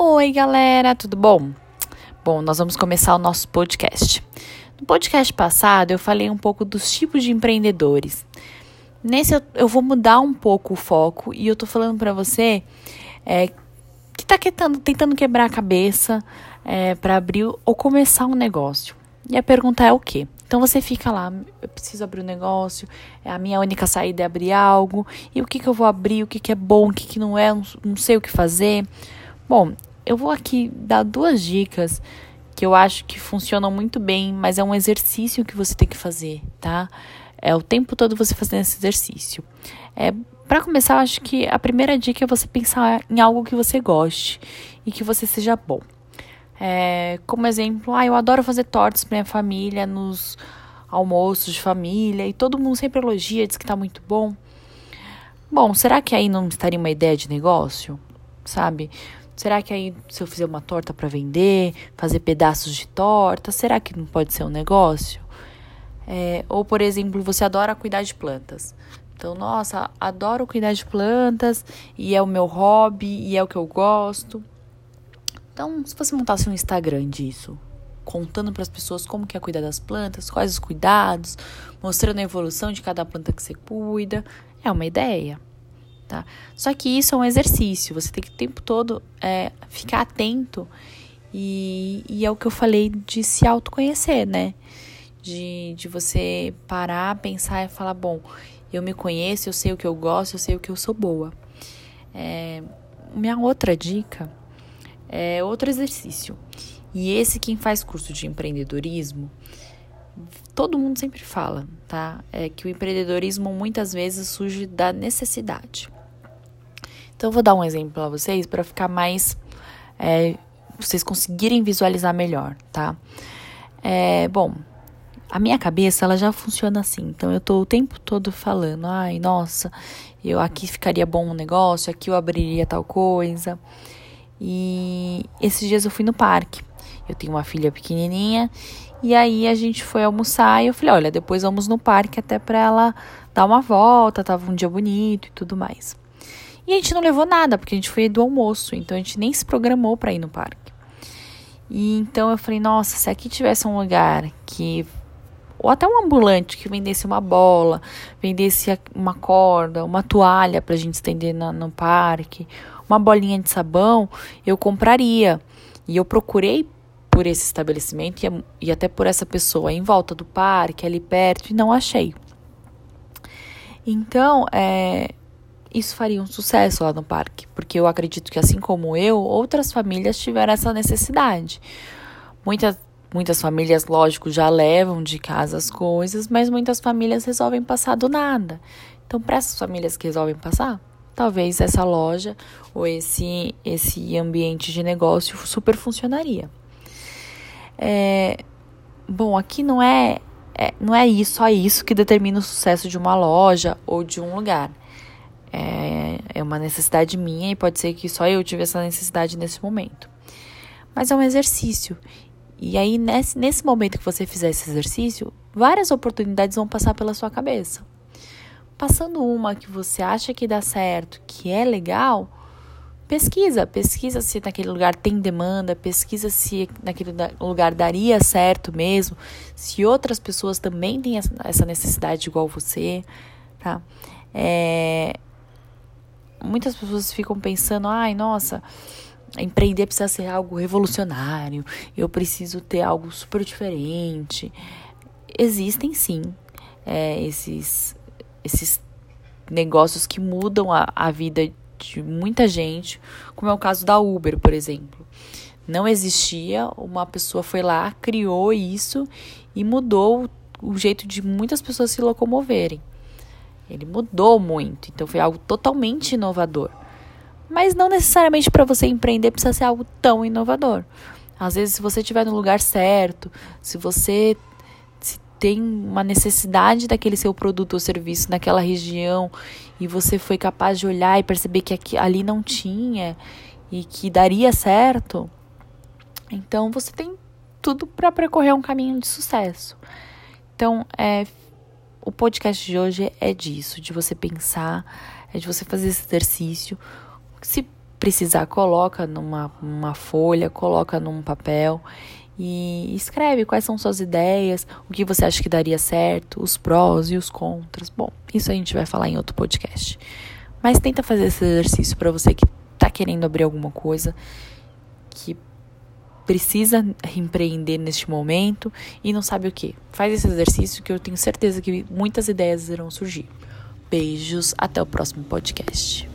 Oi, galera, tudo bom? Bom, nós vamos começar o nosso podcast. No podcast passado, eu falei um pouco dos tipos de empreendedores. Nesse, eu, eu vou mudar um pouco o foco e eu tô falando para você é, que tá tentando, tentando quebrar a cabeça é, para abrir ou começar um negócio. E a pergunta é o quê? Então você fica lá, eu preciso abrir um negócio, é a minha única saída é abrir algo, e o que, que eu vou abrir, o que, que é bom, o que, que não é, não, não sei o que fazer. Bom, eu vou aqui dar duas dicas que eu acho que funcionam muito bem, mas é um exercício que você tem que fazer, tá? É o tempo todo você fazendo esse exercício. É, para começar, eu acho que a primeira dica é você pensar em algo que você goste e que você seja bom. É, como exemplo, ah, eu adoro fazer tortas para minha família nos almoços de família e todo mundo sempre elogia, diz que tá muito bom. Bom, será que aí não estaria uma ideia de negócio? Sabe? Será que aí, se eu fizer uma torta para vender, fazer pedaços de torta, será que não pode ser um negócio? É, ou, por exemplo, você adora cuidar de plantas. Então, nossa, adoro cuidar de plantas e é o meu hobby e é o que eu gosto. Então, se você montasse um Instagram disso, contando para as pessoas como que é cuidar das plantas, quais os cuidados, mostrando a evolução de cada planta que você cuida, é uma ideia tá? Só que isso é um exercício, você tem que o tempo todo é, ficar atento e, e é o que eu falei de se autoconhecer, né? De, de você parar, pensar e falar, bom, eu me conheço, eu sei o que eu gosto, eu sei o que eu sou boa. É, minha outra dica é outro exercício. E esse quem faz curso de empreendedorismo, todo mundo sempre fala, tá? É que o empreendedorismo muitas vezes surge da necessidade. Então, eu vou dar um exemplo para vocês para ficar mais. É, vocês conseguirem visualizar melhor, tá? É, bom, a minha cabeça ela já funciona assim. Então, eu tô o tempo todo falando: ai, nossa, eu aqui ficaria bom um negócio, aqui eu abriria tal coisa. E esses dias eu fui no parque. Eu tenho uma filha pequenininha e aí a gente foi almoçar e eu falei, olha, depois vamos no parque até para ela dar uma volta, tava um dia bonito e tudo mais. E a gente não levou nada, porque a gente foi do almoço, então a gente nem se programou para ir no parque. E então eu falei, nossa, se aqui tivesse um lugar que ou até um ambulante que vendesse uma bola, vendesse uma corda, uma toalha para a gente estender na, no parque, uma bolinha de sabão, eu compraria. E eu procurei por esse estabelecimento e, e até por essa pessoa em volta do parque, ali perto, e não achei. Então, é, isso faria um sucesso lá no parque, porque eu acredito que, assim como eu, outras famílias tiveram essa necessidade. Muitas, muitas famílias, lógico, já levam de casa as coisas, mas muitas famílias resolvem passar do nada. Então, para essas famílias que resolvem passar, talvez essa loja ou esse, esse ambiente de negócio super funcionaria. É, bom, aqui não é, é, não é isso, só isso que determina o sucesso de uma loja ou de um lugar. É, é uma necessidade minha e pode ser que só eu tive essa necessidade nesse momento. Mas é um exercício. E aí, nesse, nesse momento que você fizer esse exercício, várias oportunidades vão passar pela sua cabeça. Passando uma que você acha que dá certo, que é legal, pesquisa. Pesquisa se naquele lugar tem demanda, pesquisa se naquele lugar daria certo mesmo, se outras pessoas também têm essa necessidade igual você, tá? É, muitas pessoas ficam pensando, ai, nossa, empreender precisa ser algo revolucionário, eu preciso ter algo super diferente. Existem sim é, esses, esses negócios que mudam a, a vida de muita gente, como é o caso da Uber, por exemplo. Não existia, uma pessoa foi lá, criou isso e mudou o jeito de muitas pessoas se locomoverem. Ele mudou muito, então foi algo totalmente inovador. Mas não necessariamente para você empreender precisa ser algo tão inovador. Às vezes, se você estiver no lugar certo, se você se tem uma necessidade daquele seu produto ou serviço naquela região e você foi capaz de olhar e perceber que aqui, ali não tinha e que daria certo, então você tem tudo para percorrer um caminho de sucesso. Então, é, o podcast de hoje é disso, de você pensar, é de você fazer esse exercício. Se precisar, coloca numa, folha, coloca num papel e escreve quais são suas ideias, o que você acha que daria certo, os prós e os contras. Bom, isso a gente vai falar em outro podcast. Mas tenta fazer esse exercício para você que está querendo abrir alguma coisa, que precisa empreender neste momento e não sabe o que. Faz esse exercício que eu tenho certeza que muitas ideias irão surgir. Beijos, até o próximo podcast.